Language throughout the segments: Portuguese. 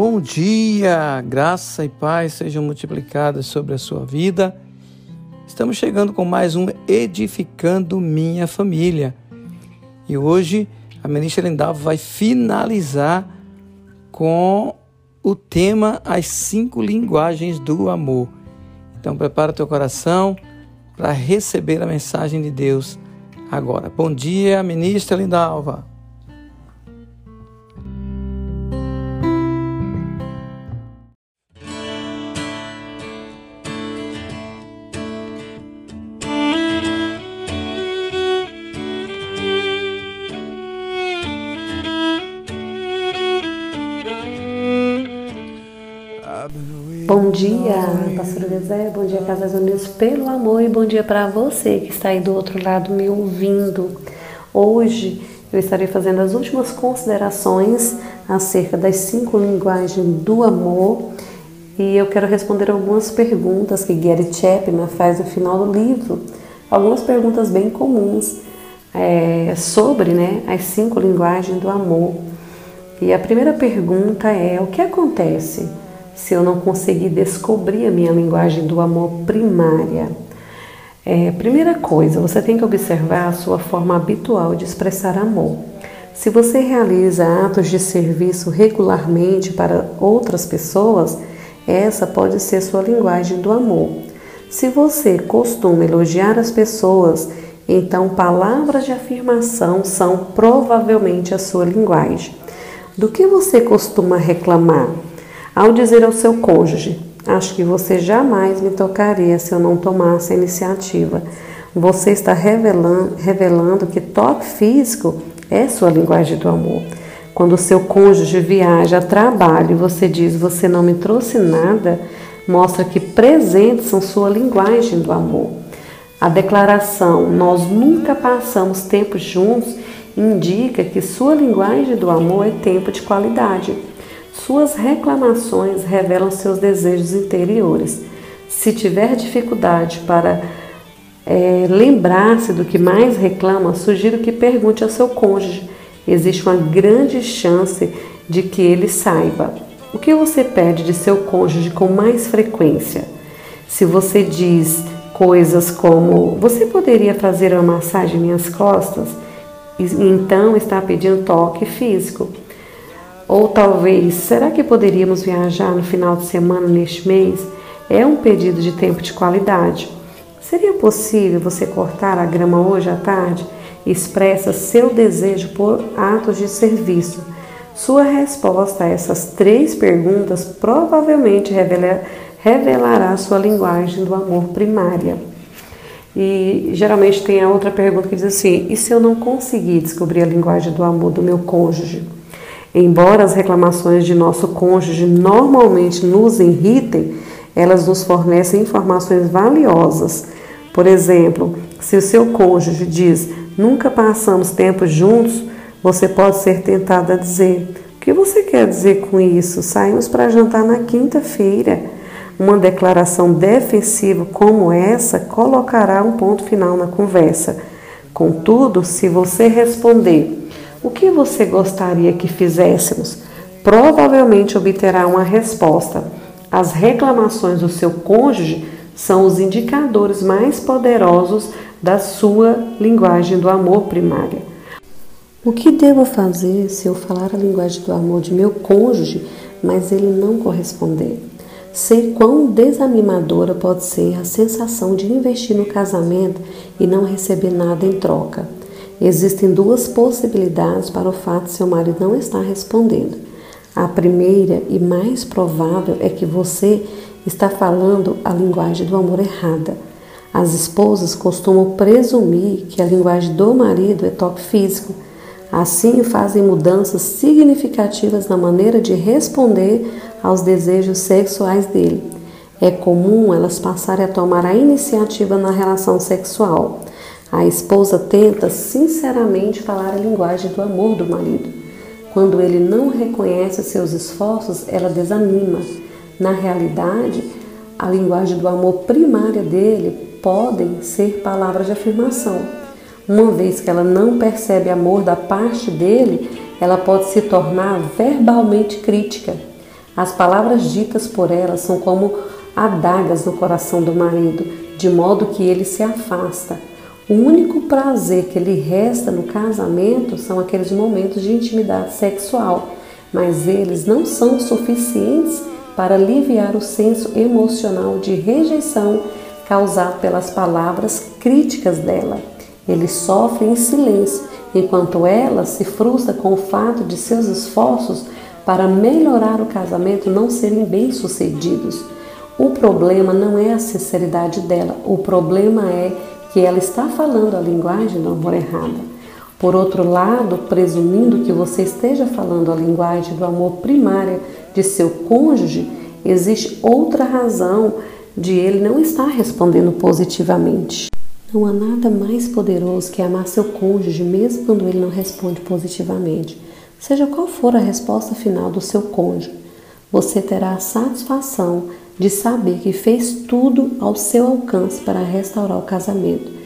Bom dia, graça e paz sejam multiplicadas sobre a sua vida. Estamos chegando com mais um Edificando Minha Família. E hoje a ministra Lindalva vai finalizar com o tema As Cinco Linguagens do Amor. Então prepara teu coração para receber a mensagem de Deus agora. Bom dia, ministra Lindalva. Bom dia, pastor José, bom dia, Casas Unidas, pelo amor e bom dia para você que está aí do outro lado me ouvindo. Hoje eu estarei fazendo as últimas considerações acerca das cinco linguagens do amor e eu quero responder algumas perguntas que Gary Chapman faz no final do livro, algumas perguntas bem comuns é, sobre né, as cinco linguagens do amor. E a primeira pergunta é: o que acontece? Se eu não conseguir descobrir a minha linguagem do amor primária. É, primeira coisa, você tem que observar a sua forma habitual de expressar amor. Se você realiza atos de serviço regularmente para outras pessoas, essa pode ser sua linguagem do amor. Se você costuma elogiar as pessoas, então palavras de afirmação são provavelmente a sua linguagem. Do que você costuma reclamar? Ao dizer ao seu cônjuge: Acho que você jamais me tocaria se eu não tomasse a iniciativa. Você está revelando, revelando que toque físico é sua linguagem do amor. Quando o seu cônjuge viaja a trabalho e você diz você não me trouxe nada, mostra que presentes são sua linguagem do amor. A declaração nós nunca passamos tempo juntos indica que sua linguagem do amor é tempo de qualidade. Suas reclamações revelam seus desejos interiores. Se tiver dificuldade para é, lembrar-se do que mais reclama, sugiro que pergunte ao seu cônjuge. Existe uma grande chance de que ele saiba. O que você pede de seu cônjuge com mais frequência? Se você diz coisas como: Você poderia fazer uma massagem em minhas costas? Então está pedindo toque físico. Ou talvez, será que poderíamos viajar no final de semana neste mês? É um pedido de tempo de qualidade. Seria possível você cortar a grama hoje à tarde? Expressa seu desejo por atos de serviço. Sua resposta a essas três perguntas provavelmente revelar, revelará sua linguagem do amor primária. E geralmente tem a outra pergunta que diz assim: e se eu não conseguir descobrir a linguagem do amor do meu cônjuge? Embora as reclamações de nosso cônjuge normalmente nos irritem, elas nos fornecem informações valiosas. Por exemplo, se o seu cônjuge diz nunca passamos tempo juntos, você pode ser tentado a dizer: O que você quer dizer com isso? Saímos para jantar na quinta-feira. Uma declaração defensiva como essa colocará um ponto final na conversa. Contudo, se você responder, o que você gostaria que fizéssemos? Provavelmente obterá uma resposta. As reclamações do seu cônjuge são os indicadores mais poderosos da sua linguagem do amor primária. O que devo fazer se eu falar a linguagem do amor de meu cônjuge, mas ele não corresponder? Sei quão desanimadora pode ser a sensação de investir no casamento e não receber nada em troca. Existem duas possibilidades para o fato de seu marido não estar respondendo. A primeira e mais provável é que você está falando a linguagem do amor errada. As esposas costumam presumir que a linguagem do marido é toque físico. Assim, fazem mudanças significativas na maneira de responder aos desejos sexuais dele. É comum elas passarem a tomar a iniciativa na relação sexual. A esposa tenta sinceramente falar a linguagem do amor do marido. Quando ele não reconhece seus esforços, ela desanima. Na realidade, a linguagem do amor primária dele podem ser palavras de afirmação. Uma vez que ela não percebe amor da parte dele, ela pode se tornar verbalmente crítica. As palavras ditas por ela são como adagas no coração do marido, de modo que ele se afasta. O único prazer que lhe resta no casamento são aqueles momentos de intimidade sexual, mas eles não são suficientes para aliviar o senso emocional de rejeição causado pelas palavras críticas dela. Ele sofre em silêncio, enquanto ela se frustra com o fato de seus esforços para melhorar o casamento não serem bem-sucedidos. O problema não é a sinceridade dela, o problema é que ela está falando a linguagem do amor errada. Por outro lado, presumindo que você esteja falando a linguagem do amor primária de seu cônjuge, existe outra razão de ele não estar respondendo positivamente. Não há nada mais poderoso que amar seu cônjuge, mesmo quando ele não responde positivamente. Seja qual for a resposta final do seu cônjuge, você terá a satisfação de saber que fez tudo ao seu alcance para restaurar o casamento.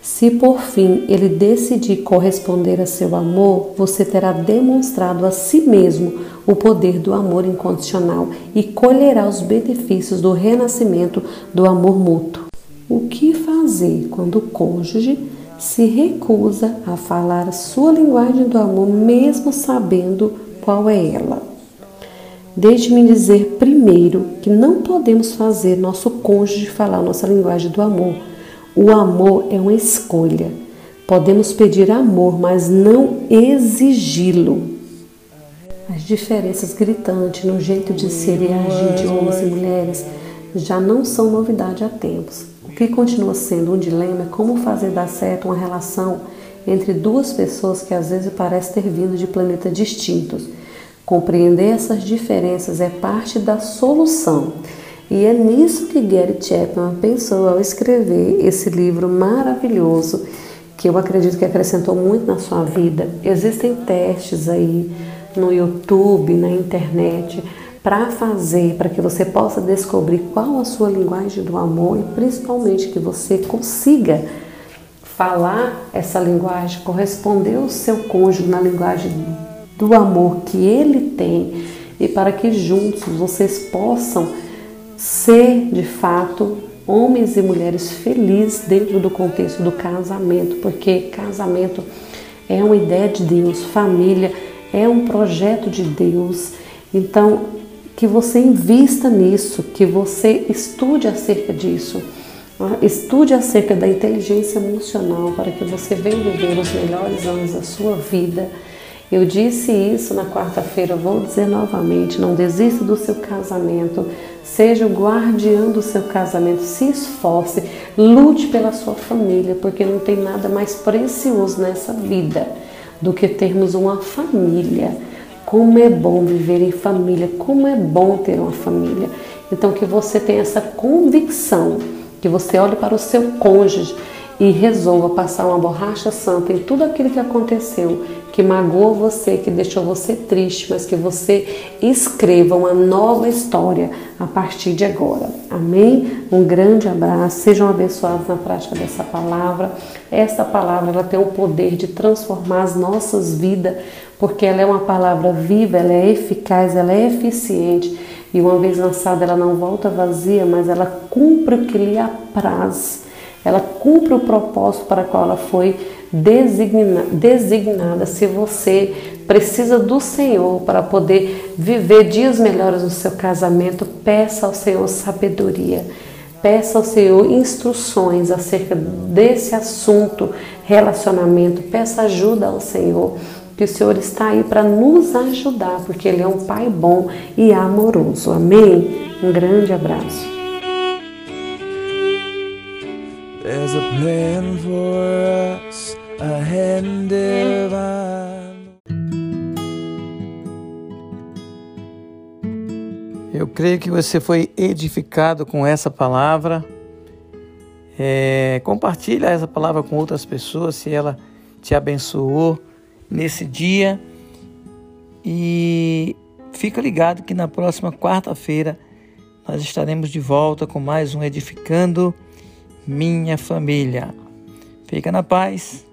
Se por fim ele decidir corresponder a seu amor, você terá demonstrado a si mesmo o poder do amor incondicional e colherá os benefícios do renascimento do amor mútuo. O que fazer quando o cônjuge se recusa a falar a sua linguagem do amor, mesmo sabendo qual é ela? Deixe-me dizer primeiro que não podemos fazer nosso cônjuge falar nossa linguagem do amor o amor é uma escolha. Podemos pedir amor, mas não exigi-lo. As diferenças gritantes no jeito de ser e agir de homens e mulheres já não são novidade há tempos. O que continua sendo um dilema é como fazer dar certo uma relação entre duas pessoas que às vezes parecem ter vindo de planetas distintos. Compreender essas diferenças é parte da solução. E é nisso que Gary Chapman pensou ao escrever esse livro maravilhoso, que eu acredito que acrescentou muito na sua vida. Existem testes aí no YouTube, na internet, para fazer, para que você possa descobrir qual a sua linguagem do amor e principalmente que você consiga falar essa linguagem, corresponder ao seu cônjuge na linguagem do amor que ele tem e para que juntos vocês possam ser de fato homens e mulheres felizes dentro do contexto do casamento, porque casamento é uma ideia de Deus, família é um projeto de Deus. Então, que você invista nisso, que você estude acerca disso. Ah, estude acerca da inteligência emocional para que você venha viver os melhores anos da sua vida. Eu disse isso na quarta-feira, vou dizer novamente: não desista do seu casamento, Seja o guardião do seu casamento, se esforce, lute pela sua família, porque não tem nada mais precioso nessa vida do que termos uma família. Como é bom viver em família, como é bom ter uma família. Então, que você tenha essa convicção, que você olhe para o seu cônjuge e resolva passar uma borracha santa em tudo aquilo que aconteceu, que magoou você, que deixou você triste, mas que você escreva uma nova história a partir de agora. Amém? Um grande abraço, sejam abençoados na prática dessa palavra. Essa palavra ela tem o poder de transformar as nossas vidas, porque ela é uma palavra viva, ela é eficaz, ela é eficiente. E uma vez lançada, ela não volta vazia, mas ela cumpre o que lhe apraz ela cumpre o propósito para qual ela foi designa, designada. Se você precisa do Senhor para poder viver dias melhores no seu casamento, peça ao Senhor sabedoria. Peça ao Senhor instruções acerca desse assunto, relacionamento. Peça ajuda ao Senhor, que o Senhor está aí para nos ajudar, porque Ele é um Pai bom e amoroso. Amém? Um grande abraço. There's a plan for us ahead divine. Eu creio que você foi edificado com essa palavra. É, compartilha essa palavra com outras pessoas se ela te abençoou nesse dia. E fica ligado que na próxima quarta-feira nós estaremos de volta com mais um Edificando minha família. Fica na paz.